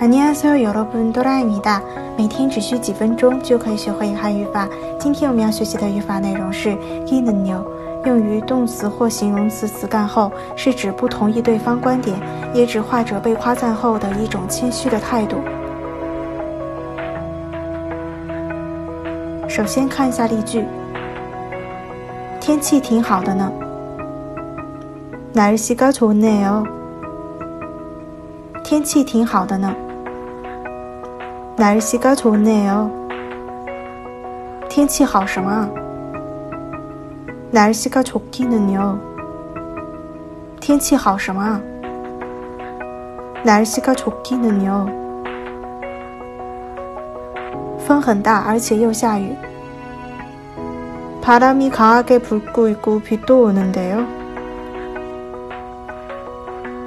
안녕하세요여러분哆啦 A 米哒，每天只需几分钟就可以学会汉语法。今天我们要学习的语法内容是기는 요， 用于动词或形容词词干后，是指不同意对方观点，也指画者被夸赞后的一种谦虚的态度。首先看一下例句，天气挺好的呢。날씨가좋네 요。 天气挺好的呢。날씨가좋네 요。 天气好什么啊？날씨가좋기는 요。 天气好什么啊？날씨가좋기는 요。 风很大，而且又下雨。바람이강하게불고있고비도오는데 요。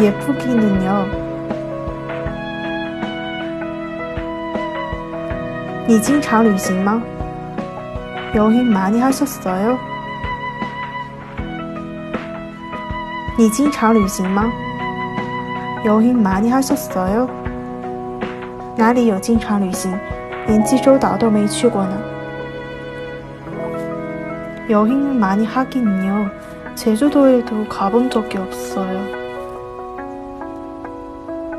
예쁘기는 요。 你经常旅行吗？여행많이하셨어 요。 你经常旅行吗？여행많이하셨어 요。 哪里有经常旅行？连济州岛都没去过呢。여행많이하긴요제주도에도가본적이없어요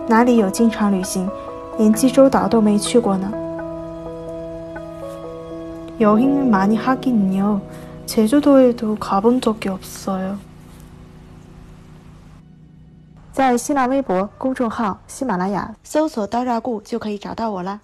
哪里有经常旅行？连济州岛都没去过呢。여행많이하긴요제주도에도가본적이없어요在新浪微博公众号“喜马拉雅”搜索“刀扎固”就可以找到我了。